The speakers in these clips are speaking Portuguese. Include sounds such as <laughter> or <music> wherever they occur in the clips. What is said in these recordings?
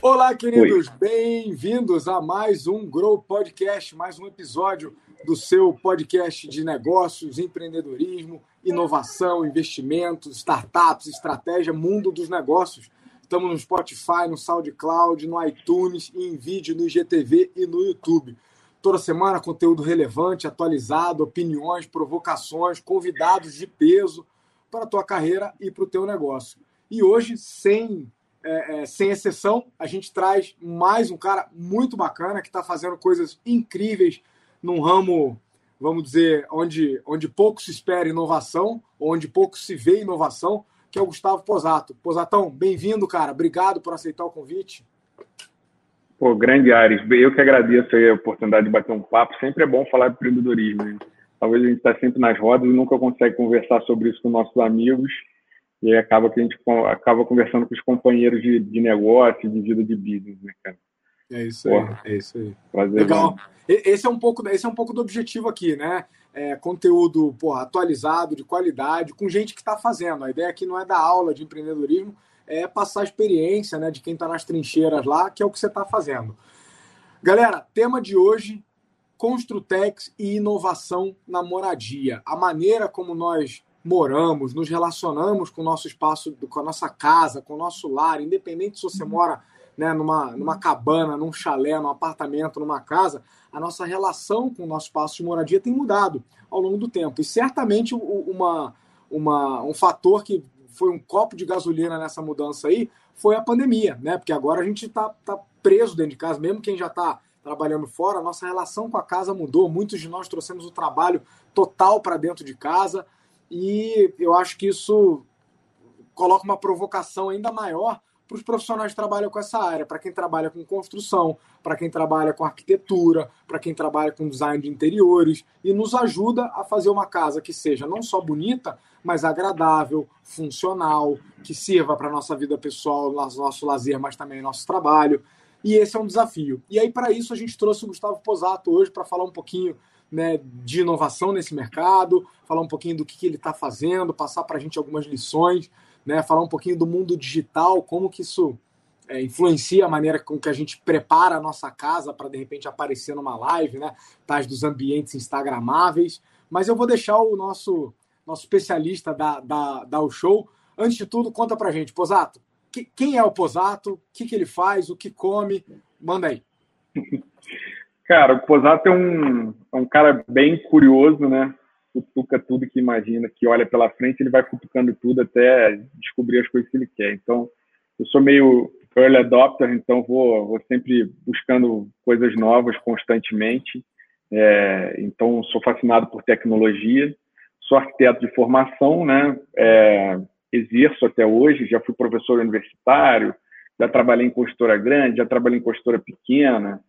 Olá, queridos, bem-vindos a mais um Grow Podcast, mais um episódio do seu podcast de negócios, empreendedorismo, inovação, investimentos, startups, estratégia, mundo dos negócios. Estamos no Spotify, no SoundCloud, no iTunes, em vídeo, no IGTV e no YouTube. Toda semana, conteúdo relevante, atualizado, opiniões, provocações, convidados de peso para a tua carreira e para o teu negócio. E hoje, sem, é, é, sem exceção, a gente traz mais um cara muito bacana que está fazendo coisas incríveis num ramo, vamos dizer, onde, onde pouco se espera inovação, onde pouco se vê inovação, que é o Gustavo Posato. Posatão, bem-vindo, cara. Obrigado por aceitar o convite. Pô, grande Ares, eu que agradeço a oportunidade de bater um papo. Sempre é bom falar de empreendedorismo. Talvez a gente está sempre nas rodas e nunca consegue conversar sobre isso com nossos amigos. E aí acaba que a gente acaba conversando com os companheiros de, de negócio, de vida de business, né, cara? É isso aí, Porra. é isso aí. Prazer, Legal. Mano. Esse é um pouco, esse é um pouco do objetivo aqui, né? É, conteúdo porra, atualizado, de qualidade, com gente que está fazendo. A ideia aqui não é dar aula de empreendedorismo, é passar a experiência né, de quem está nas trincheiras lá, que é o que você está fazendo. Galera, tema de hoje: Construtex e inovação na moradia. A maneira como nós moramos, nos relacionamos com o nosso espaço, com a nossa casa, com o nosso lar, independente se você mora né, numa, numa cabana, num chalé, num apartamento, numa casa, a nossa relação com o nosso espaço de moradia tem mudado ao longo do tempo. E certamente uma, uma, um fator que foi um copo de gasolina nessa mudança aí foi a pandemia, né? Porque agora a gente está tá preso dentro de casa, mesmo quem já está trabalhando fora, a nossa relação com a casa mudou. Muitos de nós trouxemos o trabalho total para dentro de casa e eu acho que isso coloca uma provocação ainda maior para os profissionais que trabalham com essa área, para quem trabalha com construção, para quem trabalha com arquitetura, para quem trabalha com design de interiores, e nos ajuda a fazer uma casa que seja não só bonita, mas agradável, funcional, que sirva para nossa vida pessoal, nosso lazer, mas também nosso trabalho. E esse é um desafio. E aí, para isso, a gente trouxe o Gustavo Posato hoje para falar um pouquinho né, de inovação nesse mercado, falar um pouquinho do que, que ele está fazendo, passar para a gente algumas lições né, falar um pouquinho do mundo digital, como que isso é, influencia a maneira com que a gente prepara a nossa casa para de repente aparecer numa live, né? Tais dos ambientes instagramáveis. Mas eu vou deixar o nosso nosso especialista da, da, da o show. Antes de tudo, conta pra gente, Posato. Que, quem é o Posato? O que, que ele faz? O que come? Manda aí. <laughs> Cara, o Posato é um, é um cara bem curioso, né? Cutuca tudo que imagina, que olha pela frente, ele vai cutucando tudo até descobrir as coisas que ele quer. Então, eu sou meio early adopter, então vou, vou sempre buscando coisas novas constantemente. É, então, sou fascinado por tecnologia. Sou arquiteto de formação, né? É, exerço até hoje, já fui professor universitário, já trabalhei em consultora grande, já trabalhei em consultora pequena,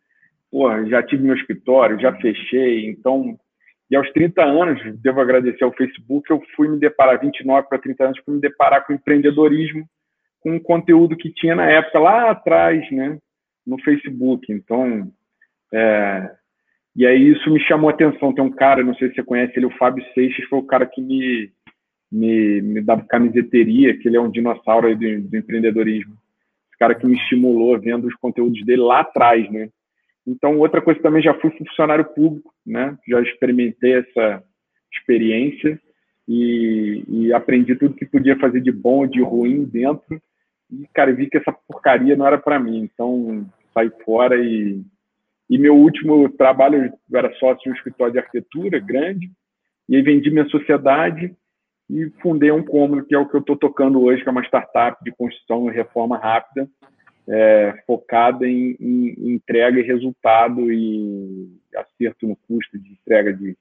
Porra, já tive meu escritório, já fechei, então e aos 30 anos, devo agradecer ao Facebook, eu fui me deparar, 29 para 30 anos, fui me deparar com empreendedorismo, com um conteúdo que tinha na época, lá atrás, né, no Facebook. Então, é, e aí isso me chamou a atenção. Tem um cara, não sei se você conhece ele, o Fábio Seixas, foi o cara que me, me, me dá camiseteria, que ele é um dinossauro do, do empreendedorismo. Esse cara que me estimulou vendo os conteúdos dele lá atrás, né? Então, outra coisa também, já fui funcionário público, né? Já experimentei essa experiência e, e aprendi tudo que podia fazer de bom, de ruim dentro. E, cara, vi que essa porcaria não era para mim. Então, saí fora e, e meu último trabalho, eu era sócio de um escritório de arquitetura grande, e aí vendi minha sociedade e fundei um cômodo, que é o que eu estou tocando hoje, que é uma startup de construção e reforma rápida, é, focada em, em, entrega e resultado e acerto no custo de entrega de,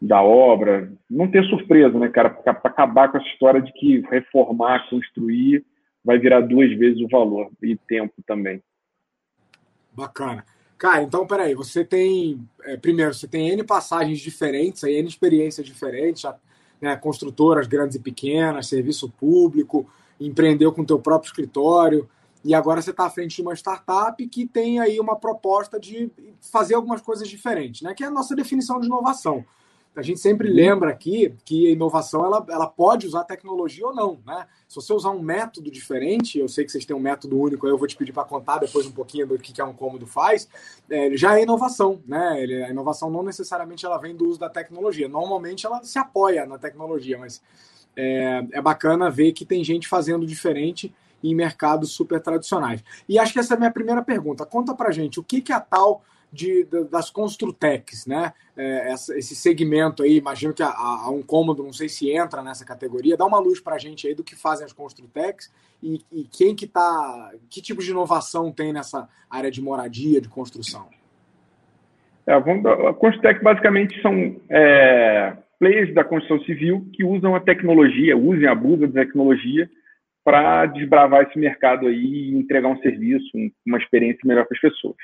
da obra. Não ter surpresa, né, cara? Para acabar com essa história de que reformar, construir vai virar duas vezes o valor e tempo também. Bacana. Cara, então peraí, você tem. É, primeiro, você tem N passagens diferentes, N experiências diferentes, né, construtoras grandes e pequenas, serviço público, empreendeu com teu próprio escritório. E agora você está à frente de uma startup que tem aí uma proposta de fazer algumas coisas diferentes, né? Que é a nossa definição de inovação. a gente sempre uhum. lembra aqui que a inovação ela, ela pode usar tecnologia ou não, né? Se você usar um método diferente, eu sei que vocês têm um método único, aí eu vou te pedir para contar depois um pouquinho do que, é um cômodo faz, é, já é inovação, né? a inovação não necessariamente ela vem do uso da tecnologia. Normalmente ela se apoia na tecnologia, mas é, é bacana ver que tem gente fazendo diferente em mercados super tradicionais. E acho que essa é a minha primeira pergunta. Conta para gente o que, que é a tal de, das Construtecs, né? É, esse segmento aí, imagino que a, um cômodo, não sei se entra nessa categoria. Dá uma luz para a gente aí do que fazem as Construtecs e, e quem que tá, que tipo de inovação tem nessa área de moradia, de construção. É, a Construtec basicamente são é, players da construção civil que usam a tecnologia, usem, abusam da tecnologia para desbravar esse mercado aí e entregar um serviço, uma experiência melhor para as pessoas,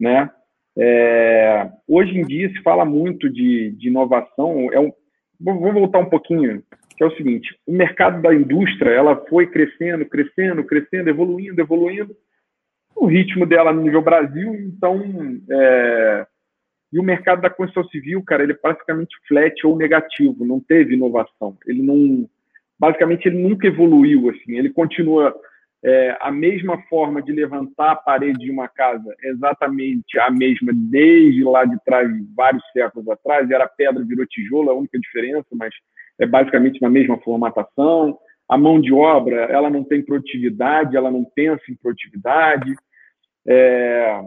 né? É, hoje em dia se fala muito de, de inovação. É um, vou voltar um pouquinho, que é o seguinte: o mercado da indústria ela foi crescendo, crescendo, crescendo, evoluindo, evoluindo. O ritmo dela no nível Brasil, então, é, e o mercado da construção civil, cara, ele é praticamente flat ou negativo, não teve inovação. Ele não, basicamente, ele nunca evoluiu assim. Ele continua é, a mesma forma de levantar a parede de uma casa, exatamente a mesma desde lá de trás, vários séculos atrás, era pedra, virou tijolo, a única diferença, mas é basicamente na mesma formatação. A mão de obra, ela não tem produtividade, ela não pensa em produtividade. É,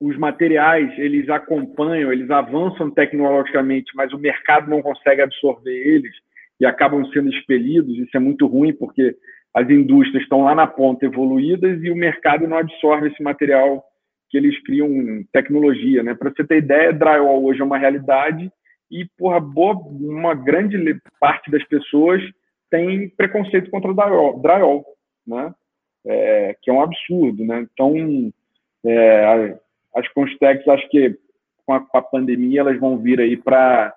os materiais, eles acompanham, eles avançam tecnologicamente, mas o mercado não consegue absorver eles e acabam sendo expelidos. Isso é muito ruim, porque as indústrias estão lá na ponta evoluídas e o mercado não absorve esse material que eles criam tecnologia, né? Para você ter ideia, drywall hoje é uma realidade e porra, boa, uma grande parte das pessoas tem preconceito contra drywall, drywall né? É, que é um absurdo, né? Então, é, as Constex, acho que com a, com a pandemia, elas vão vir aí para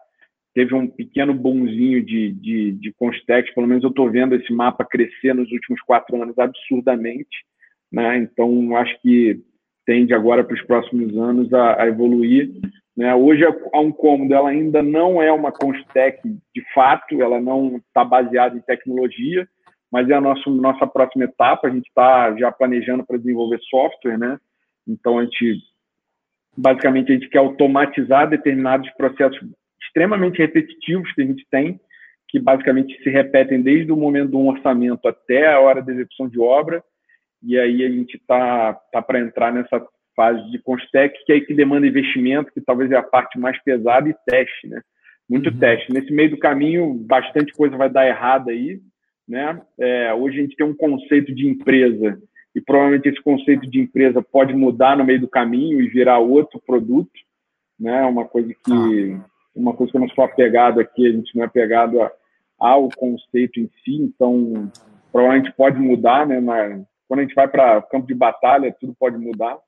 teve um pequeno bonzinho de, de, de Constex, pelo menos eu estou vendo esse mapa crescer nos últimos quatro anos absurdamente, né? Então acho que tende agora para os próximos anos a, a evoluir. Né? Hoje a cômodo ela ainda não é uma Constec de fato, ela não está baseada em tecnologia, mas é a nossa, nossa próxima etapa. A gente está já planejando para desenvolver software, né? Então a gente basicamente a gente quer automatizar determinados processos extremamente repetitivos que a gente tem, que basicamente se repetem desde o momento do orçamento até a hora da execução de obra, e aí a gente está tá, para entrar nessa fase de Constec, que é aí que demanda investimento, que talvez é a parte mais pesada, e teste, né? Muito uhum. teste. Nesse meio do caminho, bastante coisa vai dar errada aí, né? É, hoje a gente tem um conceito de empresa, e provavelmente esse conceito de empresa pode mudar no meio do caminho e virar outro produto, né? Uma coisa que ah uma coisa que eu não sou apegado aqui, a gente não é apegado a, ao conceito em si, então provavelmente pode mudar, né? Na, quando a gente vai para campo de batalha, tudo pode mudar.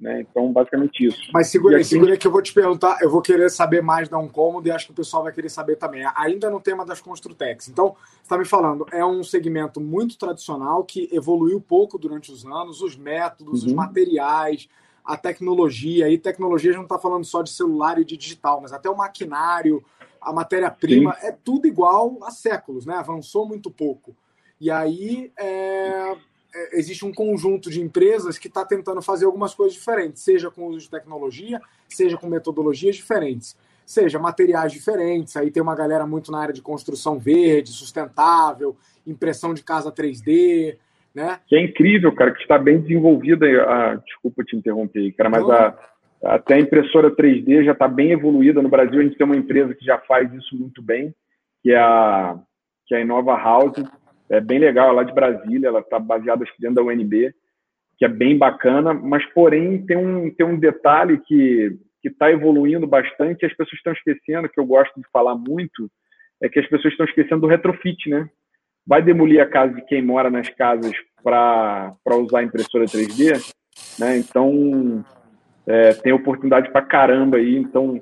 Né? Então, basicamente isso. Mas segura aí, segura aí que eu vou te perguntar, eu vou querer saber mais da um cômodo e acho que o pessoal vai querer saber também. Ainda no tema das Construtex. Então, você está me falando, é um segmento muito tradicional que evoluiu pouco durante os anos, os métodos, uhum. os materiais, a tecnologia. E tecnologia a gente não está falando só de celular e de digital, mas até o maquinário, a matéria-prima, é tudo igual há séculos, né? Avançou muito pouco. E aí é, é, existe um conjunto de empresas que está tentando fazer algumas coisas diferentes, seja com uso de tecnologia, seja com metodologias diferentes, seja materiais diferentes. Aí tem uma galera muito na área de construção verde, sustentável, impressão de casa 3D, né? Que é incrível, cara, que está bem desenvolvida. A, desculpa te interromper aí, cara, mas a, até a impressora 3D já está bem evoluída. No Brasil, a gente tem uma empresa que já faz isso muito bem, que é a, que é a Inova House. É bem legal, é lá de Brasília, ela está baseada dentro da UNB, que é bem bacana, mas porém tem um, tem um detalhe que que está evoluindo bastante, as pessoas estão esquecendo, que eu gosto de falar muito, é que as pessoas estão esquecendo do retrofit, né? Vai demolir a casa de quem mora nas casas para usar impressora 3D, né? Então, é, tem oportunidade para caramba aí. Então,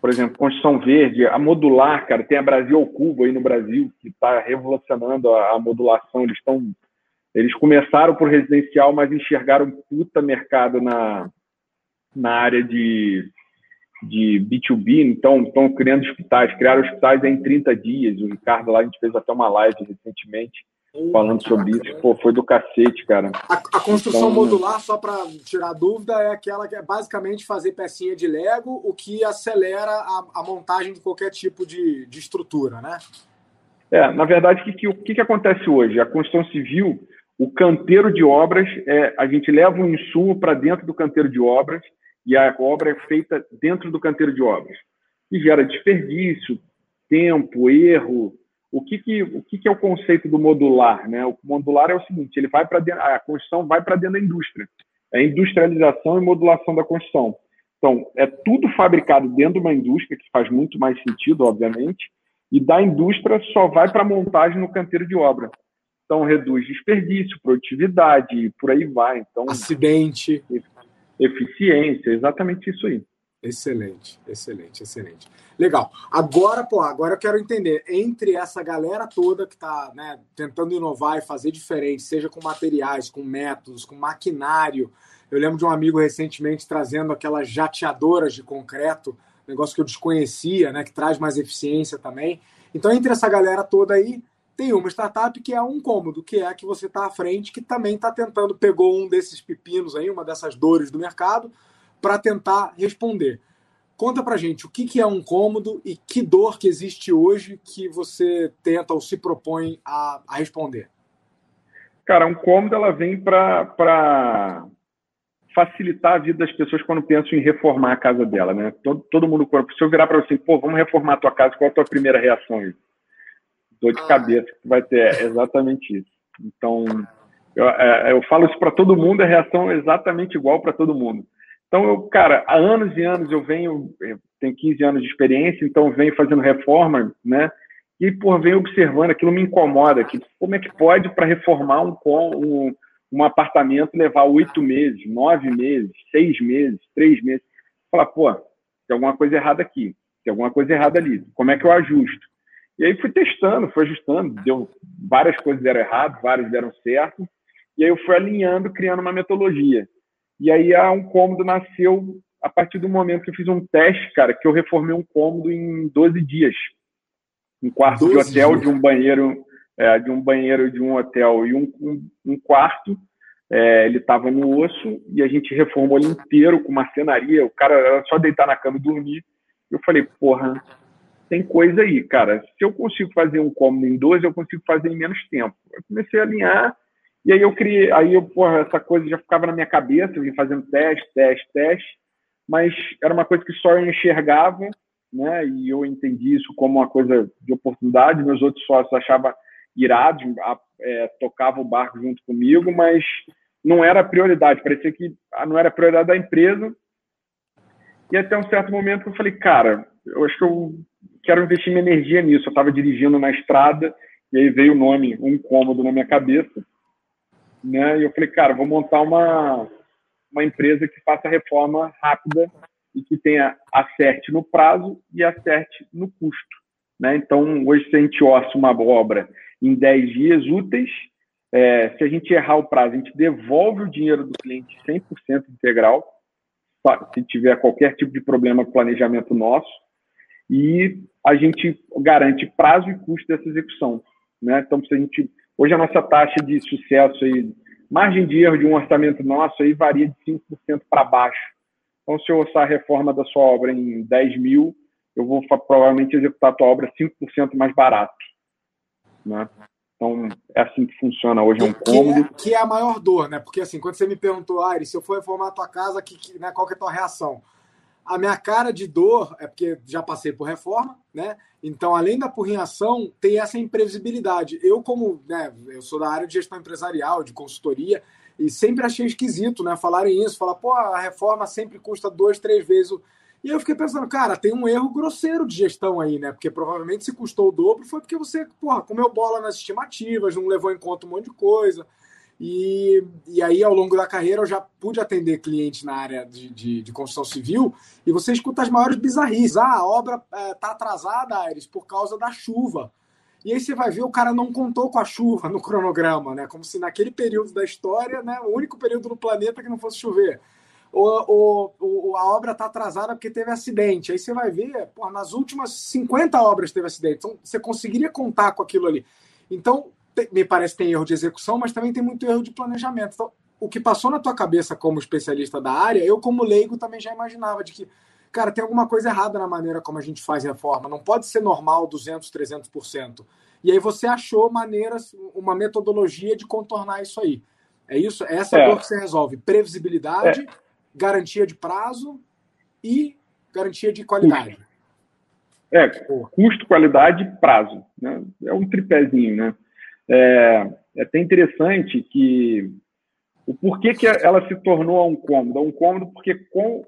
por exemplo, construção verde, a modular, cara, tem a Brasil ao Cubo aí no Brasil, que está revolucionando a, a, modulação. Eles estão. Eles começaram por residencial, mas enxergaram puta mercado na, na área de, de B2B, então estão criando hospitais, criaram hospitais em 30 dias. O Ricardo lá, a gente fez até uma live recentemente falando sobre isso. Pô, foi do cacete, cara. A, a construção então, modular, só para tirar dúvida, é aquela que é basicamente fazer pecinha de Lego, o que acelera a, a montagem de qualquer tipo de, de estrutura, né? É, na verdade, o que, que, que, que acontece hoje? A construção civil, o canteiro de obras, é, a gente leva um insumo para dentro do canteiro de obras e a obra é feita dentro do canteiro de obras. E gera desperdício, tempo, erro. O que, que, o que, que é o conceito do modular? Né? O modular é o seguinte: ele vai para a construção vai para dentro da indústria. É industrialização e modulação da construção. Então, é tudo fabricado dentro de uma indústria, que faz muito mais sentido, obviamente, e da indústria só vai para a montagem no canteiro de obra. Então, reduz desperdício, produtividade, e por aí vai. Então, Acidente eficiência, exatamente isso aí. Excelente, excelente, excelente. Legal. Agora, pô, agora eu quero entender, entre essa galera toda que está né, tentando inovar e fazer diferente, seja com materiais, com métodos, com maquinário. Eu lembro de um amigo recentemente trazendo aquelas jateadoras de concreto, negócio que eu desconhecia, né, que traz mais eficiência também. Então, entre essa galera toda aí, tem uma startup que é um cômodo, que é a que você está à frente, que também está tentando, pegou um desses pepinos aí, uma dessas dores do mercado, para tentar responder. Conta para gente o que, que é um cômodo e que dor que existe hoje que você tenta ou se propõe a, a responder. Cara, um cômodo ela vem para facilitar a vida das pessoas quando pensam em reformar a casa dela, né? Todo, todo mundo, se eu virar para você, pô, vamos reformar a tua casa, qual é a tua primeira reação? Dor de ah. cabeça que vai ter. É exatamente isso. Então, eu, é, eu falo isso para todo mundo, a reação é exatamente igual para todo mundo. Então, eu, cara, há anos e anos eu venho, eu tenho 15 anos de experiência, então venho fazendo reforma, né? E, por venho observando, aquilo me incomoda. Que, como é que pode, para reformar um, um, um apartamento, levar oito meses, nove meses, seis meses, três meses? Falar, pô, tem alguma coisa errada aqui, tem alguma coisa errada ali. Como é que eu ajusto? E aí fui testando, fui ajustando, deu várias coisas deram errado, várias deram certo. E aí eu fui alinhando, criando uma metodologia. E aí a um cômodo nasceu a partir do momento que eu fiz um teste, cara, que eu reformei um cômodo em 12 dias. Um quarto de hotel, dias. de um banheiro, é, de um banheiro de um hotel e um, um, um quarto. É, ele estava no osso e a gente reformou ele inteiro com marcenaria. O cara era só deitar na cama e dormir. Eu falei, porra, tem coisa aí, cara. Se eu consigo fazer um cômodo em 12, eu consigo fazer em menos tempo. Eu comecei a alinhar e aí eu criei, aí eu, porra, essa coisa já ficava na minha cabeça, eu vim fazendo teste, teste, teste, mas era uma coisa que só eu enxergava, né? E eu entendi isso como uma coisa de oportunidade. Meus outros sócios achavam irados, é, tocavam o barco junto comigo, mas não era prioridade. Parecia que não era prioridade da empresa. E até um certo momento eu falei, cara, eu acho que eu quero investir minha energia nisso. Eu estava dirigindo na estrada e aí veio o nome Um Cômodo na minha cabeça. Né? E eu falei, cara, vou montar uma, uma empresa que faça reforma rápida e que tenha acerte no prazo e acerte no custo. Né? Então, hoje, se a gente orça uma obra em 10 dias úteis, é, se a gente errar o prazo, a gente devolve o dinheiro do cliente 100% integral, se tiver qualquer tipo de problema com o planejamento nosso e a gente garante prazo e custo dessa execução. Né? Então, se a gente, hoje a nossa taxa de sucesso, aí, margem de erro de um orçamento nosso aí varia de 5% para baixo. Então, se eu orçar a reforma da sua obra em 10 mil, eu vou provavelmente executar a tua obra 5% mais barato. Né? Então, é assim que funciona hoje, é um cômodo. Que é, que é a maior dor, né? Porque assim, quando você me perguntou, Ari, se eu for reformar a tua casa, que, que, né, qual que é a tua reação? A minha cara de dor é porque já passei por reforma, né? Então, além da porrinhação, tem essa imprevisibilidade. Eu, como, né, eu sou da área de gestão empresarial, de consultoria, e sempre achei esquisito, né? Falarem isso, falar, pô, a reforma sempre custa duas, três vezes. O... E eu fiquei pensando, cara, tem um erro grosseiro de gestão aí, né? Porque provavelmente se custou o dobro foi porque você, porra, comeu bola nas estimativas, não levou em conta um monte de coisa. E, e aí, ao longo da carreira, eu já pude atender clientes na área de, de, de construção civil e você escuta as maiores bizarrices. Ah, a obra está é, tá atrasada, Aires, por causa da chuva. E aí você vai ver, o cara não contou com a chuva no cronograma, né? Como se naquele período da história, né, o único período no planeta que não fosse chover. ou, ou, a obra está atrasada porque teve acidente. Aí você vai ver, pô, nas últimas 50 obras teve acidente. Então, você conseguiria contar com aquilo ali. Então, me parece que tem erro de execução, mas também tem muito erro de planejamento. Então, o que passou na tua cabeça como especialista da área, eu como leigo também já imaginava de que, cara, tem alguma coisa errada na maneira como a gente faz reforma. Não pode ser normal 200, 300%. E aí você achou maneiras, uma metodologia de contornar isso aí. É isso? É essa é. dor que você resolve. Previsibilidade, é. garantia de prazo e garantia de qualidade. É, custo, qualidade e prazo. Né? É um tripézinho, né? É, é até interessante que o porquê que ela se tornou um cômodo. Um cômodo porque com,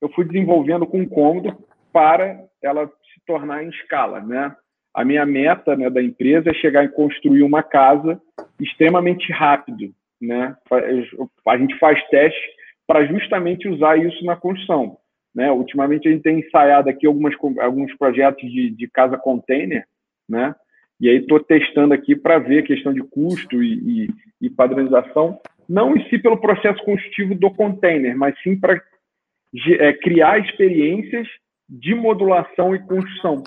eu fui desenvolvendo com um cômodo para ela se tornar em escala, né? A minha meta né, da empresa é chegar em construir uma casa extremamente rápido, né? A gente faz testes para justamente usar isso na construção. Né? Ultimamente a gente tem ensaiado aqui algumas, alguns projetos de, de casa container, né? E aí estou testando aqui para ver a questão de custo e, e, e, padronização, não em si pelo processo construtivo do container, mas sim para é, criar experiências de modulação e construção.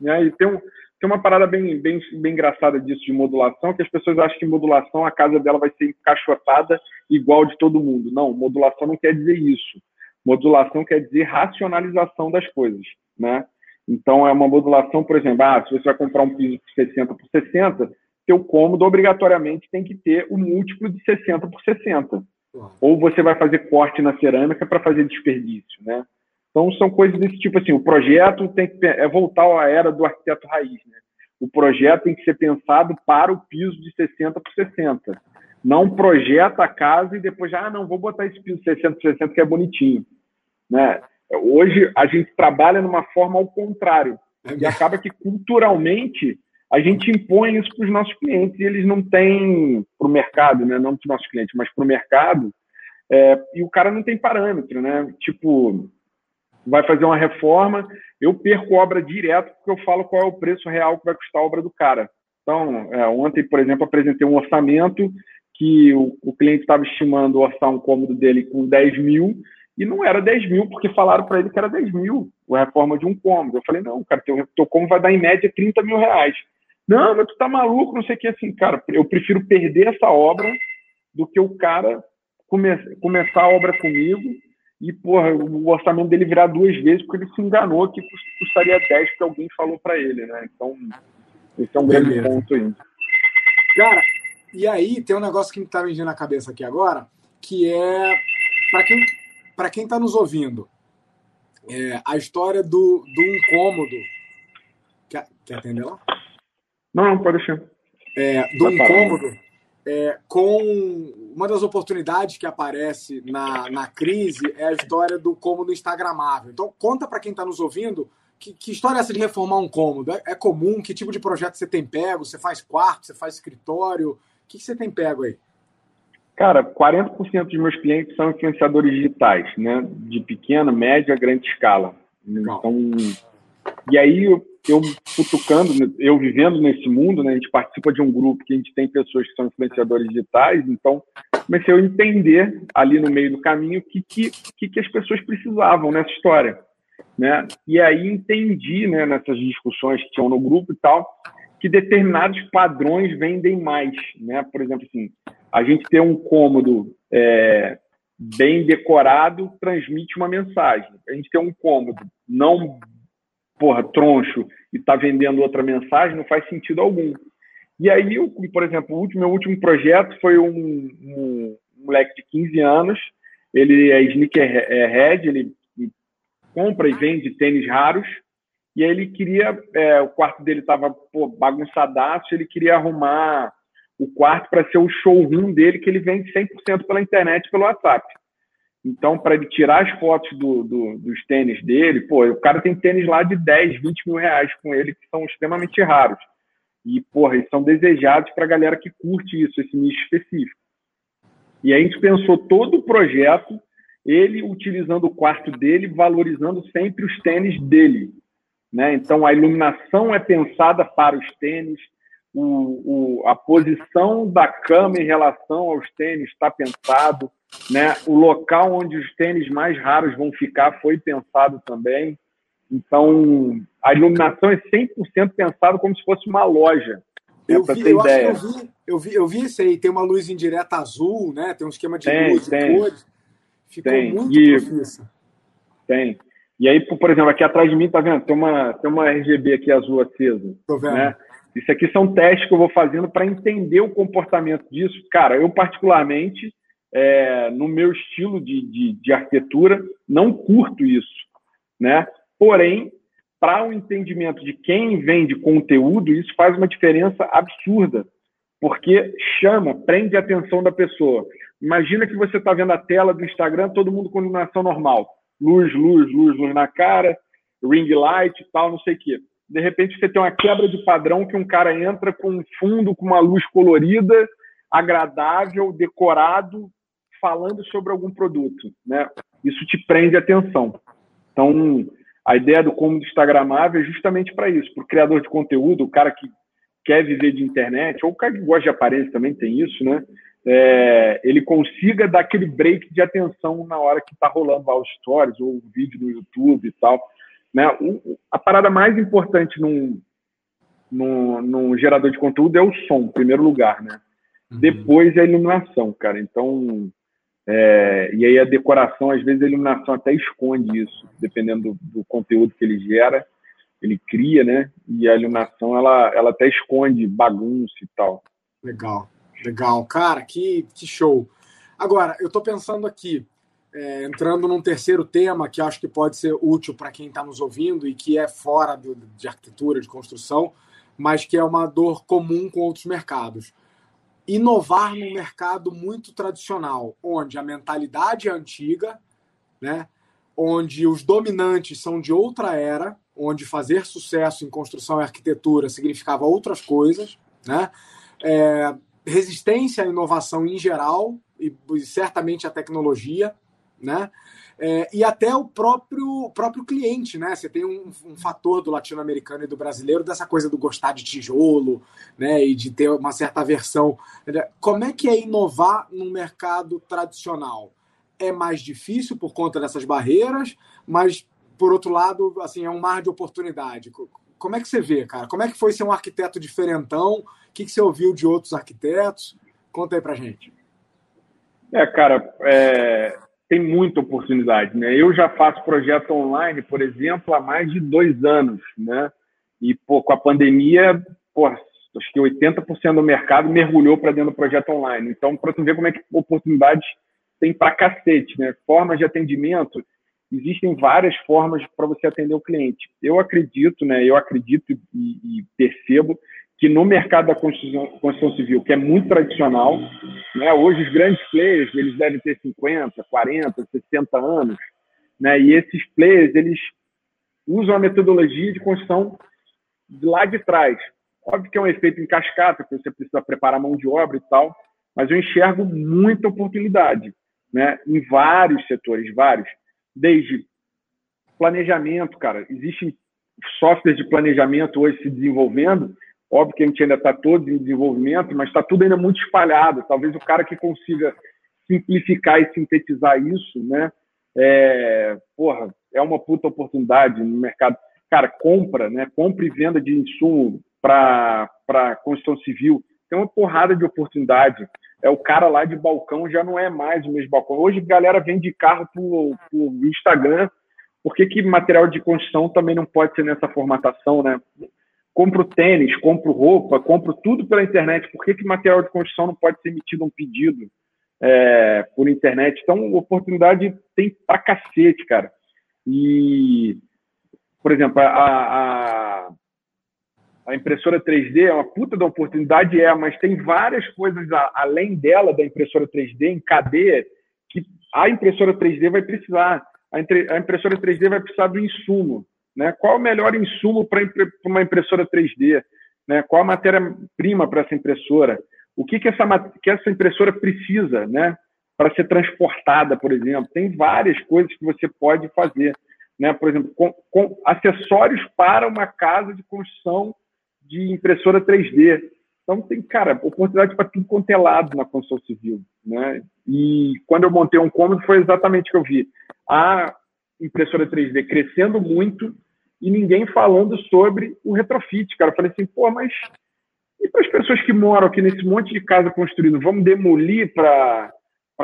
Né? E tem, tem uma parada bem, bem, bem engraçada disso de modulação, que as pessoas acham que modulação a casa dela vai ser encaixotada igual de todo mundo. Não, modulação não quer dizer isso. Modulação quer dizer racionalização das coisas, né? Então, é uma modulação, por exemplo, ah, se você vai comprar um piso de 60 por 60, seu cômodo obrigatoriamente tem que ter o um múltiplo de 60 por 60. Ou você vai fazer corte na cerâmica para fazer desperdício, né? Então, são coisas desse tipo assim. O projeto tem que é voltar à era do arquiteto raiz, né? O projeto tem que ser pensado para o piso de 60 por 60. Não projeta a casa e depois já, ah, não, vou botar esse piso 60 por 60 que é bonitinho. Né? Hoje a gente trabalha numa forma ao contrário. E acaba que culturalmente a gente impõe isso para os nossos clientes e eles não têm para o mercado, né? não para os nossos clientes, mas para o mercado. É, e o cara não tem parâmetro, né? Tipo, vai fazer uma reforma, eu perco obra direto porque eu falo qual é o preço real que vai custar a obra do cara. Então, é, ontem, por exemplo, apresentei um orçamento que o, o cliente estava estimando orçar um cômodo dele com 10 mil e não era 10 mil, porque falaram para ele que era 10 mil a reforma de um cômodo. Eu falei, não, cara, teu, teu cômodo vai dar em média 30 mil reais. Não, mas tu tá maluco, não sei o que, assim, cara, eu prefiro perder essa obra do que o cara come, começar a obra comigo e, porra, o orçamento dele virar duas vezes porque ele se enganou que custaria 10 porque alguém falou para ele, né? Então, esse é um grande Beleza. ponto aí. Cara, e aí tem um negócio que me tá me vindo na cabeça aqui agora, que é para quem para quem está nos ouvindo, é, a história do, do incômodo. Quer, quer atender lá? Não, não, pode deixar. É, do incômodo, é, com uma das oportunidades que aparece na, na crise é a história do cômodo instagramável. Então, conta para quem está nos ouvindo que, que, história é essa de reformar um cômodo? É, é, comum? Que tipo de projeto você tem pego? Você faz quarto? Você faz escritório? O que, que você tem pego aí? Cara, 40% dos meus clientes são influenciadores digitais, né? De pequena, média, grande escala. Então, e aí eu, eu futucando, eu vivendo nesse mundo, né? A gente participa de um grupo que a gente tem pessoas que são influenciadores digitais, então comecei a entender ali no meio do caminho o que, que, que as pessoas precisavam nessa história, né? E aí entendi, né? Nessas discussões que tinham no grupo e tal, que determinados padrões vendem mais, né? Por exemplo, assim, a gente ter um cômodo é, bem decorado transmite uma mensagem. A gente ter um cômodo não, porra, troncho e tá vendendo outra mensagem não faz sentido algum. E aí, eu, por exemplo, o último, meu último projeto foi um, um, um moleque de 15 anos, ele é sneakerhead, ele compra e vende tênis raros, e aí ele queria, é, o quarto dele estava bagunçadaço, ele queria arrumar o quarto para ser o showroom dele, que ele vende 100% pela internet, pelo WhatsApp. Então, para ele tirar as fotos do, do, dos tênis dele, pô, o cara tem tênis lá de 10, 20 mil reais com ele, que são extremamente raros. E, porra, eles são desejados para a galera que curte isso, esse nicho específico. E a gente pensou todo o projeto, ele utilizando o quarto dele, valorizando sempre os tênis dele. Né? Então, a iluminação é pensada para os tênis, o, o, a posição da cama em relação aos tênis está pensado, né? O local onde os tênis mais raros vão ficar foi pensado também. Então, a iluminação é 100% pensado como se fosse uma loja. Né, eu, vi, eu, ideia. eu, vi, eu, vi, eu vi isso aí. Tem uma luz indireta azul, né? Tem um esquema de tem, luz tem, cores. Ficou tem. muito e, profissa. Tem. E aí, por exemplo, aqui atrás de mim, tá vendo? Tem uma, tem uma RGB aqui azul acesa. Tô vendo. Né? Isso aqui são testes que eu vou fazendo para entender o comportamento disso. Cara, eu particularmente, é, no meu estilo de, de, de, arquitetura, não curto isso, né? Porém, para o um entendimento de quem vende conteúdo, isso faz uma diferença absurda, porque chama, prende a atenção da pessoa. Imagina que você está vendo a tela do Instagram, todo mundo com iluminação normal, luz, luz, luz, luz na cara, ring light, tal, não sei o quê de repente você tem uma quebra de padrão que um cara entra com um fundo com uma luz colorida, agradável, decorado, falando sobre algum produto, né? Isso te prende atenção. Então, a ideia do cômodo instagramável é justamente para isso, para o criador de conteúdo, o cara que quer viver de internet, ou o cara que gosta de aparência também tem isso, né? É, ele consiga dar aquele break de atenção na hora que está rolando lá os stories ou o vídeo no YouTube e tal. Né? O, a parada mais importante num, num, num, gerador de conteúdo é o som, em primeiro lugar, né? Uhum. Depois é a iluminação, cara. Então, é, e aí a decoração, às vezes a iluminação até esconde isso, dependendo do, do, conteúdo que ele gera, ele cria, né? E a iluminação, ela, ela até esconde bagunça e tal. Legal, legal. Cara, que, que show. Agora, eu tô pensando aqui, é, entrando num terceiro tema que acho que pode ser útil para quem está nos ouvindo e que é fora do, de arquitetura, de construção, mas que é uma dor comum com outros mercados. Inovar num mercado muito tradicional, onde a mentalidade é antiga, né? onde os dominantes são de outra era, onde fazer sucesso em construção e arquitetura significava outras coisas, né? É, resistência à inovação em geral e, e certamente à tecnologia, né? É, e até o próprio, próprio cliente, né? Você tem um, um fator do latino-americano e do brasileiro dessa coisa do gostar de tijolo, né? E de ter uma certa aversão. Como é que é inovar num mercado tradicional? É mais difícil por conta dessas barreiras, mas por outro lado, assim, é um mar de oportunidade. Como é que você vê, cara? Como é que foi ser um arquiteto diferentão? O que, que você ouviu de outros arquitetos? Conta aí pra gente. É, cara, é, tem muita oportunidade, né? Eu já faço projeto online, por exemplo, há mais de dois anos, né? E pô, com a pandemia, pô, acho que 80% do mercado mergulhou para dentro do projeto online. Então, para tu ver como é que oportunidades tem para cacete, né? Formas de atendimento, existem várias formas para você atender o cliente. Eu acredito, né? Eu acredito e, e percebo que no mercado da construção, construção, civil, que é muito tradicional, né, hoje os grandes players eles devem ter 50, 40, 60 anos, né, e esses players eles usam a metodologia de construção de lá de trás. Óbvio que é um efeito em cascata, porque você precisa preparar a mão de obra e tal, mas eu enxergo muita oportunidade né, em vários setores, vários, desde planejamento, cara, existem softwares de planejamento hoje se desenvolvendo Óbvio que a gente ainda está todo em desenvolvimento, mas está tudo ainda muito espalhado. Talvez o cara que consiga simplificar e sintetizar isso, né? É, porra, é uma puta oportunidade no mercado. Cara, compra, né? Compra e venda de insumo para construção civil. Tem uma porrada de oportunidade. É o cara lá de balcão já não é mais o mesmo balcão. Hoje a galera vende carro por, Instagram. Por que, que material de construção também não pode ser nessa formatação, né? Compro tênis, compro roupa, compro tudo pela internet. Por que, que material de construção não pode ser emitido um pedido é, por internet? Então, oportunidade tem pra cacete, cara. E, por exemplo, a, a, a impressora 3D é uma puta da oportunidade, é, mas tem várias coisas a, além dela, da impressora 3D, em cadeia, que a impressora 3D vai precisar. A, a impressora 3D vai precisar do insumo. Né? Qual o melhor insumo para uma impressora 3D? Né? Qual a matéria-prima para essa impressora? O que, que, essa, que essa impressora precisa né? para ser transportada, por exemplo? Tem várias coisas que você pode fazer. Né? Por exemplo, com, com acessórios para uma casa de construção de impressora 3D. Então, tem, cara, oportunidade para tudo quanto é lado na construção civil, né? E quando eu montei um cômodo, foi exatamente o que eu vi. A impressora 3D crescendo muito e ninguém falando sobre o retrofit, cara. Eu falei assim, pô, mas e para as pessoas que moram aqui nesse monte de casa construído, vamos demolir para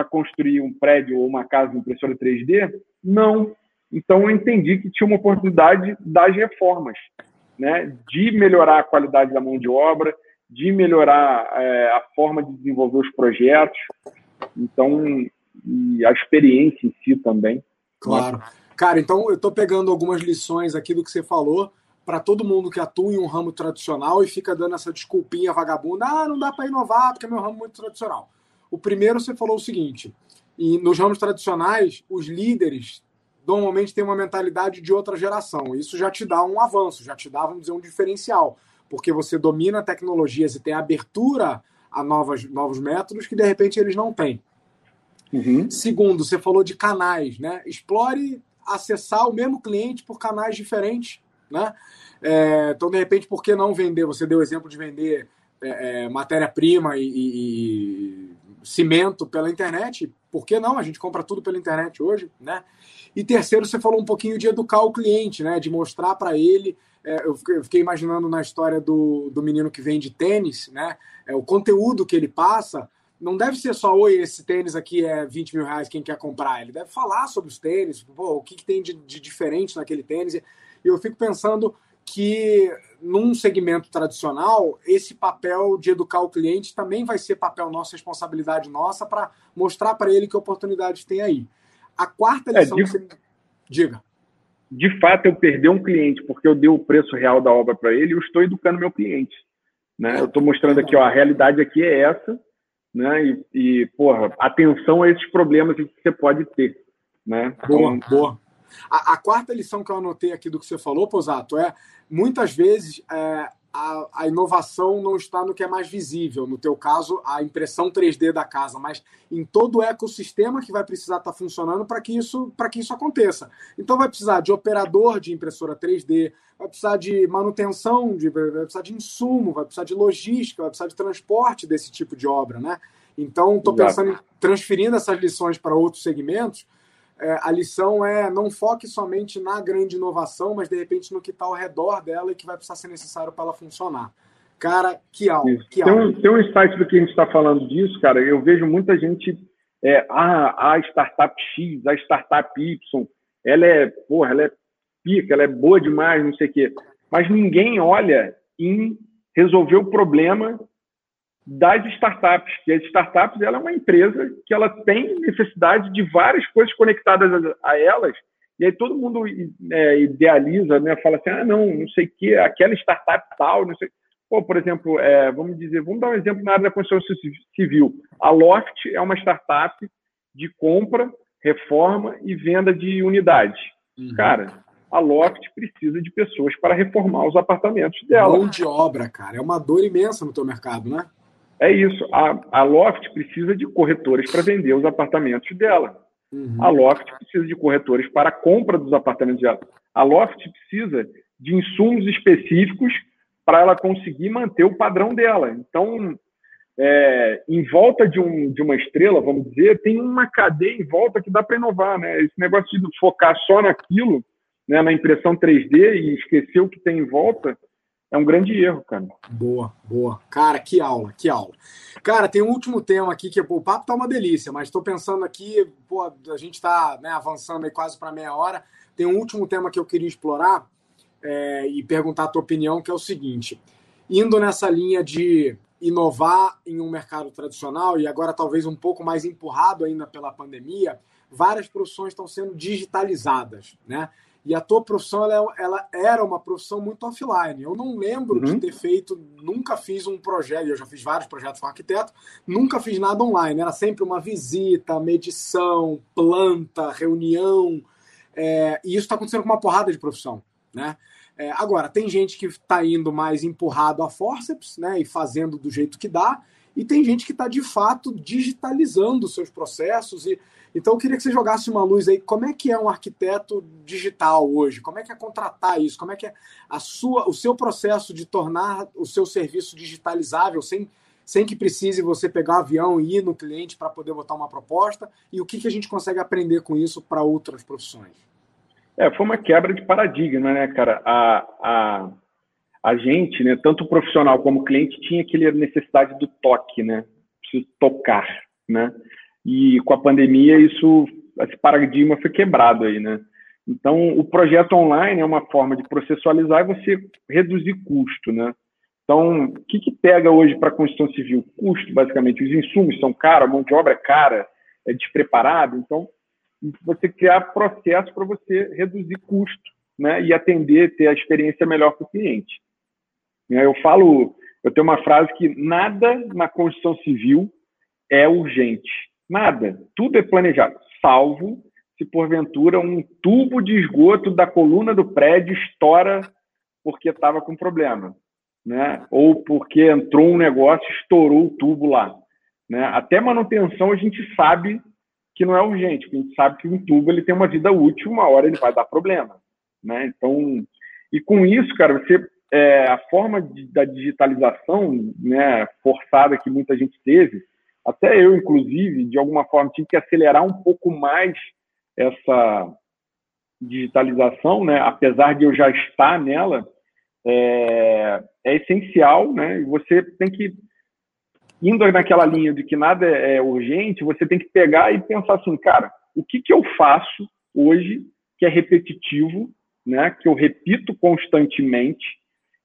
construir um prédio ou uma casa impressora 3D? Não. Então eu entendi que tinha uma oportunidade das reformas, né? de melhorar a qualidade da mão de obra, de melhorar é, a forma de desenvolver os projetos, então e a experiência em si também. Claro. Cara, então eu estou pegando algumas lições aqui do que você falou para todo mundo que atua em um ramo tradicional e fica dando essa desculpinha vagabunda, ah, não dá para inovar porque é meu ramo muito tradicional. O primeiro você falou o seguinte, e nos ramos tradicionais, os líderes normalmente têm uma mentalidade de outra geração. Isso já te dá um avanço, já te dá, vamos dizer, um diferencial, porque você domina tecnologias e tem abertura a novas, novos métodos que de repente eles não têm. Uhum. Segundo, você falou de canais, né? Explore acessar o mesmo cliente por canais diferentes né? É, então, de repente, por que não vender? Você deu o exemplo de vender é, é, matéria-prima e, e, e, cimento pela internet. Por que não? A gente compra tudo pela internet hoje, né? E terceiro, você falou um pouquinho de educar o cliente, né? De mostrar para ele. É, eu, fiquei, imaginando na história do, do menino que vende tênis, né? É, o conteúdo que ele passa não deve ser só, oi, esse tênis aqui é 20 mil reais, quem quer comprar? Ele deve falar sobre os tênis, pô, o que, que tem de, de diferente naquele tênis. E eu fico pensando que num segmento tradicional, esse papel de educar o cliente também vai ser papel nosso, responsabilidade nossa, para mostrar para ele que oportunidades tem aí. A quarta lição é, de, você... Diga. De fato, eu perdi um cliente porque eu dei o preço real da obra para ele e eu estou educando meu cliente. Né? Eu estou mostrando aqui, ó, a realidade aqui é essa, né? E, e, porra, atenção a esses problemas que você pode ter. Né? Boa, então, boa. A, a, quarta lição que eu anotei aqui do que você falou, Posato, é muitas vezes é, a, a, inovação não está no que é mais visível, no teu caso, a impressão 3D da casa, mas em todo o ecossistema que vai precisar estar funcionando para que, isso, que isso aconteça. Então vai precisar de operador de impressora 3D, vai precisar de manutenção, de, vai precisar de insumo, vai precisar de logística, vai precisar de transporte desse tipo de obra, né? Então, estou pensando em transferindo essas lições para outros segmentos, é, a lição é não foque somente na grande inovação, mas de repente no que está ao redor dela e que vai precisar ser necessário para ela funcionar. Cara, que aula. Que tem, um, tem um insight do que a gente está falando disso, cara. Eu vejo muita gente. É, ah, a startup X, a startup Y, ela é, porra, ela é pica, ela é boa demais, não sei o quê. Mas ninguém olha em resolver o problema das startups, que as startups ela é uma empresa que ela tem necessidade de várias coisas conectadas a, a elas, e aí todo mundo é, idealiza, né, fala assim, ah, não, não sei o que, aquela startup tal, não sei. Pô, por exemplo, é, vamos dizer, vamos dar um exemplo na área da construção civil. A Loft é uma startup de compra, reforma e venda de unidades. Uhum. Cara, a Loft precisa de pessoas para reformar os apartamentos dela. Mão de obra, cara. É uma dor imensa no teu mercado, né? É isso. A, a Loft precisa de corretores para vender os apartamentos dela. Uhum. A Loft precisa de corretores para a compra dos apartamentos dela. A Loft precisa de insumos específicos para ela conseguir manter o padrão dela. Então, é, em volta de, um, de uma estrela, vamos dizer, tem uma cadeia em volta que dá para inovar. Né? Esse negócio de focar só naquilo, né, na impressão 3D e esquecer o que tem em volta, é um grande erro, cara. Boa, boa. Cara, que aula, que aula. Cara, tem um último tema aqui que pô, o papo tá uma delícia, mas estou pensando aqui, pô, a gente está né, avançando aí quase para meia hora. Tem um último tema que eu queria explorar é, e perguntar a tua opinião, que é o seguinte: indo nessa linha de inovar em um mercado tradicional e agora talvez um pouco mais empurrado ainda pela pandemia, várias profissões estão sendo digitalizadas, né? E a tua profissão ela, ela era uma profissão muito offline. Eu não lembro uhum. de ter feito, nunca fiz um projeto, eu já fiz vários projetos com arquiteto, nunca fiz nada online. Era sempre uma visita, medição, planta, reunião. É, e isso está acontecendo com uma porrada de profissão. Né? É, agora, tem gente que está indo mais empurrado a forceps né, e fazendo do jeito que dá, e tem gente que está de fato digitalizando seus processos. E, então eu queria que você jogasse uma luz aí. Como é que é um arquiteto digital hoje? Como é que é contratar isso? Como é que é a sua, o seu processo de tornar o seu serviço digitalizável sem, sem que precise você pegar um avião e ir no cliente para poder botar uma proposta? E o que, que a gente consegue aprender com isso para outras profissões? É, foi uma quebra de paradigma, né, cara? A, a, a gente, né, tanto o profissional como o cliente, tinha aquela necessidade do toque, né? Preciso tocar, né? E com a pandemia, isso, esse paradigma foi quebrado aí, né? Então, o projeto online é uma forma de processualizar e você reduzir custo, né? Então, o que, que pega hoje para a construção civil? Custo, basicamente. Os insumos são caros, a mão de obra é cara, é despreparado. Então, você criar processos para você reduzir custo né? e atender, ter a experiência melhor para o cliente. Eu falo, eu tenho uma frase que nada na construção civil é urgente. Nada. Tudo é planejado, salvo se porventura um tubo de esgoto da coluna do prédio estoura porque estava com problema, né? Ou porque entrou um negócio, estourou o tubo lá, né? Até manutenção a gente sabe que não é urgente, a gente sabe que um tubo ele tem uma vida útil, uma hora ele vai dar problema, né? Então, e com isso, cara, você é, a forma de, da digitalização, né, forçada que muita gente teve, até eu, inclusive, de alguma forma, tive que acelerar um pouco mais essa digitalização, né? apesar de eu já estar nela, é, é essencial, né? Você tem que, indo naquela linha de que nada é, é urgente, você tem que pegar e pensar assim, cara, o que, que eu faço hoje que é repetitivo, né? que eu repito constantemente,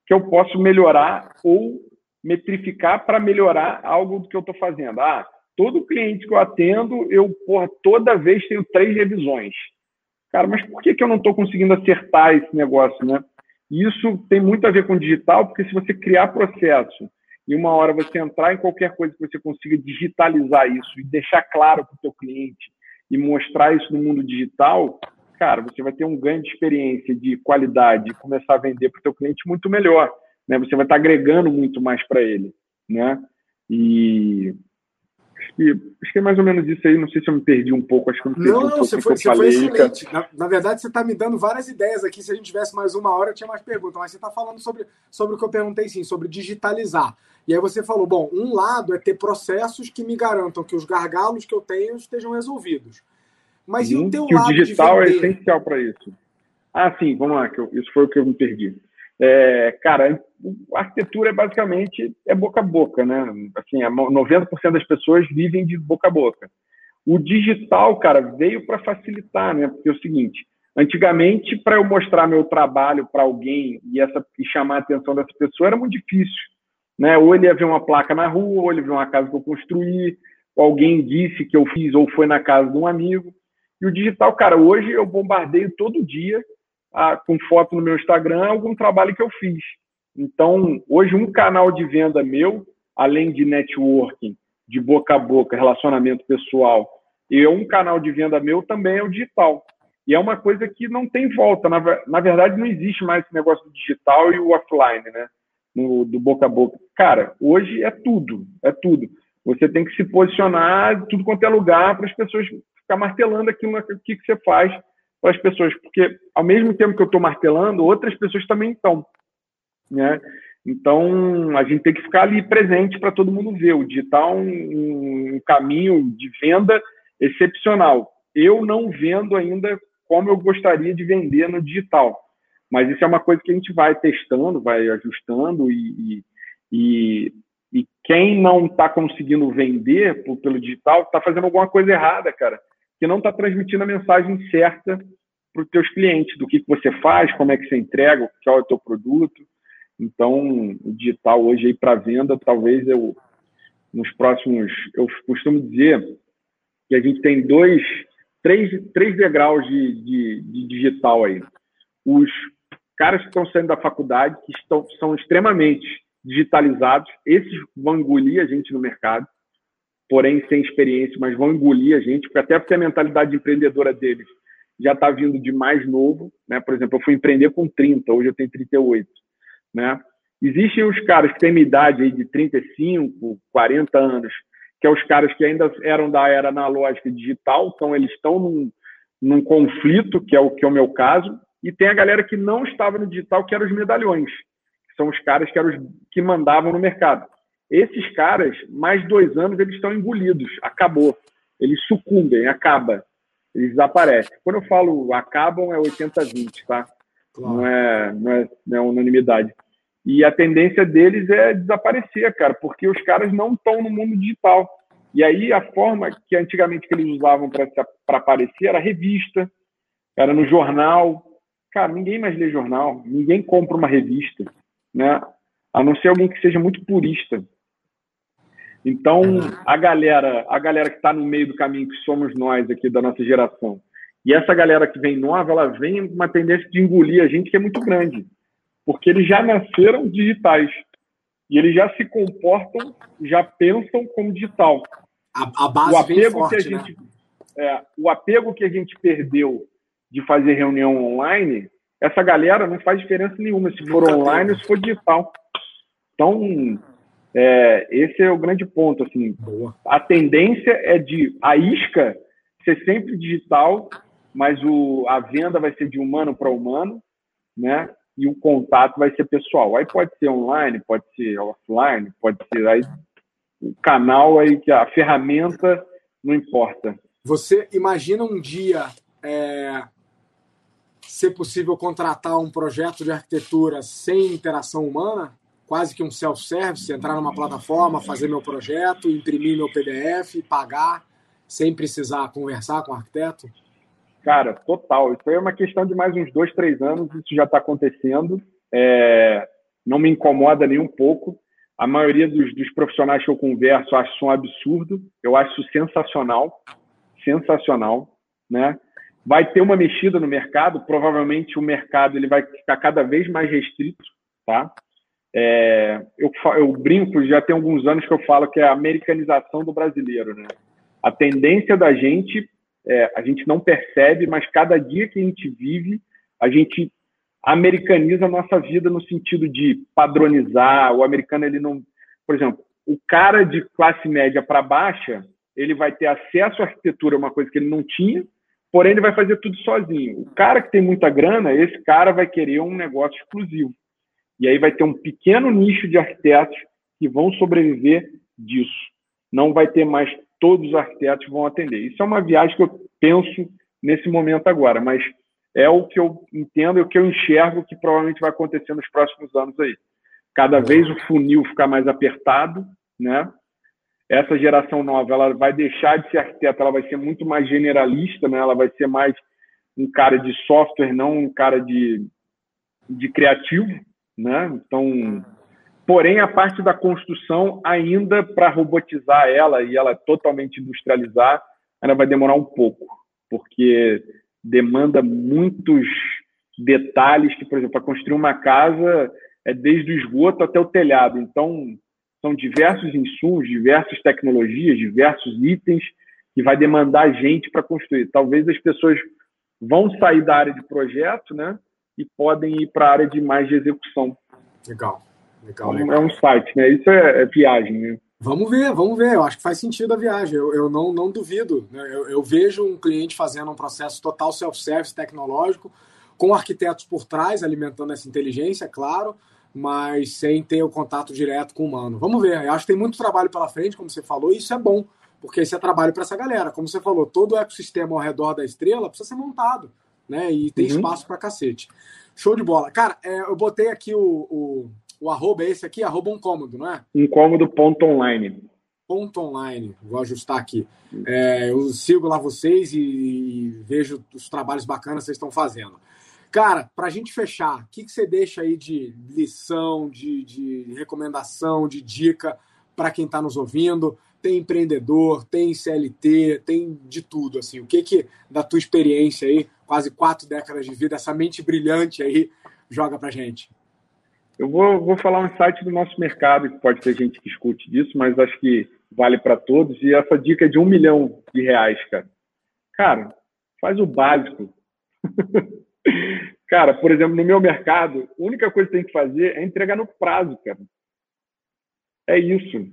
que eu posso melhorar ou metrificar para melhorar algo do que eu estou fazendo. Ah, todo cliente que eu atendo, eu porra, toda vez tenho três revisões. Cara, mas por que, que eu não estou conseguindo acertar esse negócio, né? Isso tem muito a ver com digital, porque se você criar processo e uma hora você entrar em qualquer coisa que você consiga digitalizar isso e deixar claro para o seu cliente e mostrar isso no mundo digital, cara, você vai ter um ganho de experiência, de qualidade, e começar a vender para o seu cliente muito melhor né? Você vai estar agregando muito mais para ele, né? E acho que é mais ou menos isso aí. Não sei se eu me perdi um pouco. Acho que eu me perdi não, um não, pouco. Você foi, você foi excelente. Na, na, verdade, você está me dando várias ideias aqui. Se a gente tivesse mais uma hora, eu tinha mais perguntas. Mas você está falando sobre, sobre o que eu perguntei, sim, sobre digitalizar. E aí você falou, bom, um lado é ter processos que me garantam que os gargalos que eu tenho estejam resolvidos. Mas e o teu lado o digital é essencial para isso. Ah, sim, vamos lá. Que eu, isso foi o que eu me perdi. É, cara, a arquitetura é basicamente é boca a boca, né? Assim, 90% das pessoas vivem de boca a boca. O digital, cara, veio para facilitar, né? Porque é o seguinte, antigamente para eu mostrar meu trabalho para alguém e essa e chamar a atenção dessa pessoa era muito difícil, né? Ou ele ia ver uma placa na rua, ou ele viu uma casa que eu construí, ou alguém disse que eu fiz ou foi na casa de um amigo. E o digital, cara, hoje eu bombardeio todo dia ah, com foto no meu Instagram algum trabalho que eu fiz. Então, hoje, um canal de venda meu, além de networking, de boca a boca, relacionamento pessoal, e um canal de venda meu também é o digital. E é uma coisa que não tem volta. Na, na verdade, não existe mais esse negócio do digital e o offline, né? No, do boca a boca. Cara, hoje é tudo, é tudo. Você tem que se posicionar tudo quanto é lugar para as pessoas ficar martelando aquilo que, que você faz as pessoas, porque ao mesmo tempo que eu estou martelando, outras pessoas também estão, né? Então a gente tem que ficar ali presente para todo mundo ver. O digital é um, um caminho de venda excepcional. Eu não vendo ainda como eu gostaria de vender no digital, mas isso é uma coisa que a gente vai testando, vai ajustando e, e, e quem não está conseguindo vender pelo digital está fazendo alguma coisa errada, cara que não está transmitindo a mensagem certa para os teus clientes, do que, que você faz, como é que você entrega, qual é o teu produto. Então, o digital hoje aí para venda, talvez eu nos próximos, eu costumo dizer que a gente tem dois, três, três degraus de, de, de digital aí. Os caras que estão saindo da faculdade, que estão, são extremamente digitalizados, esses vão engolir a gente no mercado porém sem experiência, mas vão engolir a gente, até porque a mentalidade empreendedora deles já está vindo de mais novo, né? Por exemplo, eu fui empreender com 30, hoje eu tenho 38, né? Existem os caras que têm uma idade aí de 35, 40 anos, que é os caras que ainda eram da era analógica e digital, então eles estão num, num conflito, que é o que é o meu caso, e tem a galera que não estava no digital, que eram os medalhões, que são os caras que eram os que mandavam no mercado. Esses caras, mais dois anos, eles estão engolidos, acabou. Eles sucumbem, acaba. Eles desaparecem. Quando eu falo acabam, é 80-20, tá? Claro. Não, é, não, é, não é unanimidade. E a tendência deles é desaparecer, cara, porque os caras não estão no mundo digital. E aí a forma que antigamente que eles usavam para aparecer era revista, era no jornal. Cara, ninguém mais lê jornal, ninguém compra uma revista, né? A não ser alguém que seja muito purista. Então, a galera, a galera que está no meio do caminho, que somos nós aqui da nossa geração, e essa galera que vem nova, ela vem com uma tendência de engolir a gente que é muito grande porque eles já nasceram digitais e eles já se comportam, já pensam como digital. A, a base o apego forte, que a gente, né? é, o apego que a gente perdeu de fazer reunião online, essa galera não faz diferença nenhuma se for online ou se for digital. Então, é, esse é o grande ponto. Assim, Boa. a tendência é de a isca ser sempre digital, mas o, a venda vai ser de humano para humano, né? e o contato vai ser pessoal. Aí pode ser online, pode ser offline, pode ser aí o canal aí que a ferramenta não importa. Você imagina um dia é, ser possível contratar um projeto de arquitetura sem interação humana? Quase que um self-service, entrar numa plataforma, fazer meu projeto, imprimir meu PDF, pagar, sem precisar conversar com o arquiteto? Cara, total. Isso aí é uma questão de mais uns dois, três anos, isso já está acontecendo. É, não me incomoda nem um pouco. A maioria dos, dos, profissionais que eu converso acho isso um absurdo. Eu acho isso sensacional. Sensacional. Né? Vai ter uma mexida no mercado. Provavelmente o mercado ele vai ficar cada vez mais restrito. Tá? É, eu, eu brinco, já tem alguns anos que eu falo que é a americanização do brasileiro. Né? A tendência da gente é, a gente não percebe, mas cada dia que a gente vive, a gente americaniza a nossa vida no sentido de padronizar. O americano, ele não. Por exemplo, o cara de classe média para baixa, ele vai ter acesso à arquitetura, uma coisa que ele não tinha, porém ele vai fazer tudo sozinho. O cara que tem muita grana, esse cara vai querer um negócio exclusivo. E aí vai ter um pequeno nicho de arquitetos que vão sobreviver disso. Não vai ter mais todos os arquitetos vão atender. Isso é uma viagem que eu penso nesse momento agora, mas é o que eu entendo e o que eu enxergo que provavelmente vai acontecer nos próximos anos aí. Cada vez o funil ficar mais apertado, né? Essa geração nova, ela vai deixar de ser arquiteta, ela vai ser muito mais generalista, né? Ela vai ser mais um cara de software, não um cara de, de criativo, né? Então, Porém, a parte da construção, ainda para robotizar ela e ela totalmente industrializar, ela vai demorar um pouco, porque demanda muitos detalhes que, por exemplo, para construir uma casa é desde o esgoto até o telhado. Então, são diversos insumos, diversas tecnologias, diversos itens que vai demandar gente para construir. Talvez as pessoas vão sair da área de projeto, né, e podem ir para a área de mais de execução. Legal. Legal, legal. É um site, né? Isso é, é, viagem, né? Vamos ver, vamos ver. Eu acho que faz sentido a viagem. Eu, eu não, não duvido. Né? Eu, eu, vejo um cliente fazendo um processo total self-service tecnológico, com arquitetos por trás, alimentando essa inteligência, claro, mas sem ter o contato direto com o humano. Vamos ver. Eu acho que tem muito trabalho pela frente, como você falou, e isso é bom, porque isso é trabalho para essa galera. Como você falou, todo o ecossistema ao redor da estrela precisa ser montado, né? E tem uhum. espaço para cacete. Show de bola. Cara, é, eu botei aqui o, o o arroba é esse aqui, arroba um cômodo, não é? Um cômodo ponto online. Ponto online, vou ajustar aqui. É, eu sigo lá vocês e, e, vejo os trabalhos bacanas que vocês estão fazendo. Cara, para a gente fechar, o que, que você deixa aí de lição, de, de recomendação, de dica para quem está nos ouvindo? Tem empreendedor, tem CLT, tem de tudo. assim. O que que da tua experiência aí, quase quatro décadas de vida, essa mente brilhante aí, joga para gente? Eu vou, vou falar um site do nosso mercado, que pode ter gente que escute disso, mas acho que vale para todos. E essa dica é de um milhão de reais, cara. Cara, faz o básico. <laughs> Cara, por exemplo, no meu mercado, a única coisa que tem que fazer é entregar no prazo, cara. É isso.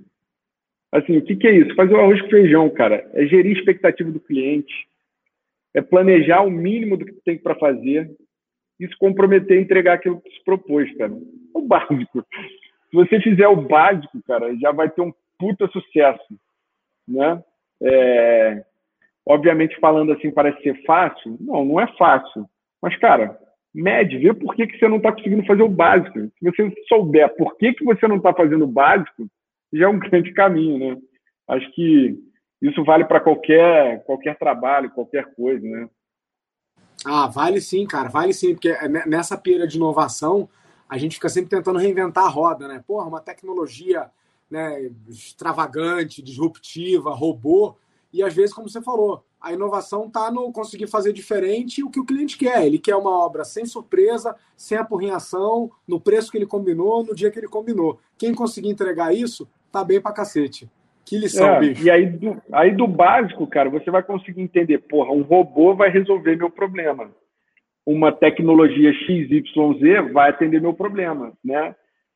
Assim, o que, que é isso? Fazer o arroz com feijão, cara. É gerir a expectativa do cliente. É planejar o mínimo do que tem para fazer e se comprometer a entregar aquilo que se propôs, cara. O básico. Se você fizer o básico, cara, já vai ter um puta sucesso, né? É... Obviamente, falando assim, parece ser fácil. Não, não é fácil. Mas, cara, mede, vê por que, que você não está conseguindo fazer o básico. Se você souber por que, que você não está fazendo o básico, já é um <laughs> grande caminho, né? Acho que isso vale para qualquer, qualquer trabalho, qualquer coisa, né? Ah, vale sim, cara, vale sim, porque nessa pira de inovação a gente fica sempre tentando reinventar a roda, né? Porra, uma tecnologia né, extravagante, disruptiva, robô, e às vezes, como você falou, a inovação está no conseguir fazer diferente o que o cliente quer. Ele quer uma obra sem surpresa, sem apurrinhação, no preço que ele combinou, no dia que ele combinou. Quem conseguir entregar isso, tá bem pra cacete. Que lição, é, bicho. E aí do, aí do básico, cara, você vai conseguir entender, porra, um robô vai resolver meu problema. Uma tecnologia XYZ vai atender meu problema, né?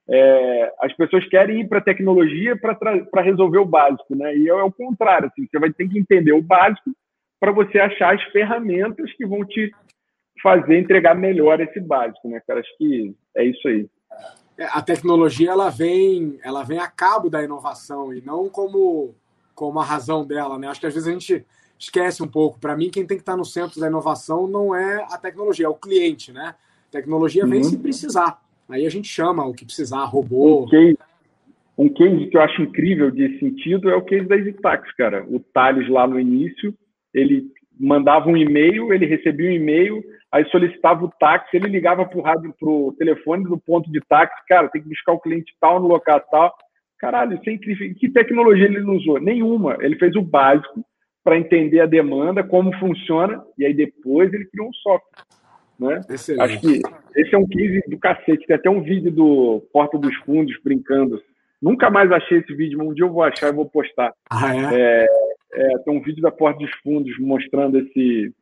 É, as pessoas querem ir para a tecnologia para resolver o básico, né? E é, é o contrário, assim, você vai ter que entender o básico para você achar as ferramentas que vão te fazer entregar melhor esse básico, né, cara? Acho que é isso aí. A tecnologia ela vem, ela vem a cabo da inovação e não como como a razão dela, né? Acho que às vezes a gente esquece um pouco. Para mim, quem tem que estar no centro da inovação não é a tecnologia, é o cliente, né? A tecnologia vem uhum. se precisar. Aí a gente chama o que precisar, robô. Um case, um case que eu acho incrível de sentido é o case da EasyTax, cara. O Thales lá no início, ele mandava um e-mail, ele recebia um e-mail, aí solicitava o táxi, ele ligava para o rádio, pro telefone do ponto de táxi, cara, tem que buscar o cliente tal no local tal. Caralho, isso é incrível. Que tecnologia ele não usou? Nenhuma. Ele fez o básico para entender a demanda, como funciona, e aí depois ele criou um software. Né? Acho que esse é um case do cacete. Tem até um vídeo do Porta dos Fundos brincando. Nunca mais achei esse vídeo, mas um dia eu vou achar e vou postar. Ah, é? é? É, tem um vídeo da Porta dos Fundos mostrando esse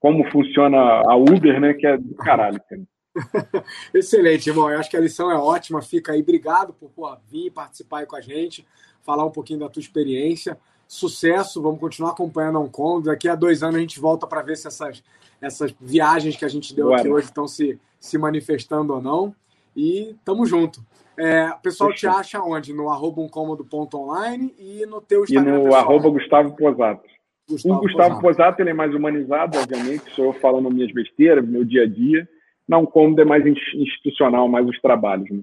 como funciona a Uber, né? Que é do caralho, cara. <laughs> Excelente, irmão. Eu acho que a lição é ótima. Fica aí. Obrigado por pô, vir participar aí com a gente, falar um pouquinho da tua experiência. Sucesso, vamos continuar acompanhando a Hong Kong. Daqui a dois anos a gente volta para ver se essas, essas viagens que a gente deu aqui hoje estão se, se manifestando ou não. E tamo junto. É, o pessoal Fechou. te acha onde? No arroba online e no teu Instagram E no pessoal. arroba Gustavo Posato. Gustavo o Gustavo Posato. Posato ele é mais humanizado, obviamente, sou eu falando minhas besteiras, meu dia a dia. Não, como é mais institucional, mais os trabalhos. Né?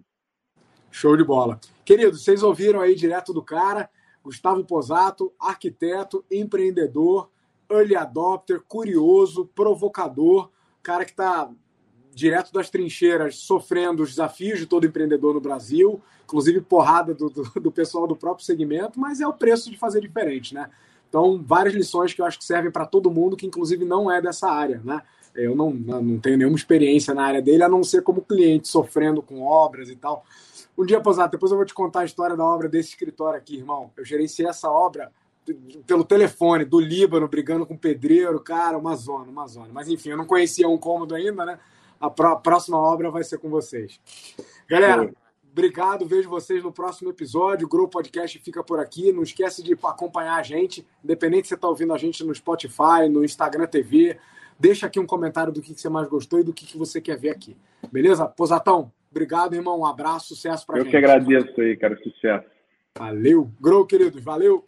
Show de bola. Queridos, vocês ouviram aí direto do cara, Gustavo Posato, arquiteto, empreendedor, early adopter, curioso, provocador, cara que está direto das trincheiras, sofrendo os desafios de todo empreendedor no Brasil, inclusive porrada do, do, do, pessoal do próprio segmento, mas é o preço de fazer diferente, né? Então, várias lições que eu acho que servem para todo mundo, que inclusive não é dessa área, né? Eu não, não tenho nenhuma experiência na área dele, a não ser como cliente, sofrendo com obras e tal. Um dia, Posato, depois eu vou te contar a história da obra desse escritório aqui, irmão. Eu gerenciei essa obra pelo telefone, do Líbano, brigando com o pedreiro, cara, uma zona, uma zona. Mas enfim, eu não conhecia um cômodo ainda, né? a próxima obra vai ser com vocês. Galera, obrigado. Vejo vocês no próximo episódio. O Grow Podcast fica por aqui. Não esquece de acompanhar a gente, independente se você está ouvindo a gente no Spotify, no Instagram TV. Deixa aqui um comentário do que você mais gostou e do que você quer ver aqui. Beleza? Posatão, obrigado, irmão. Um abraço, sucesso para gente. Eu que agradeço aí, cara. Sucesso. Valeu. Grow, queridos. Valeu.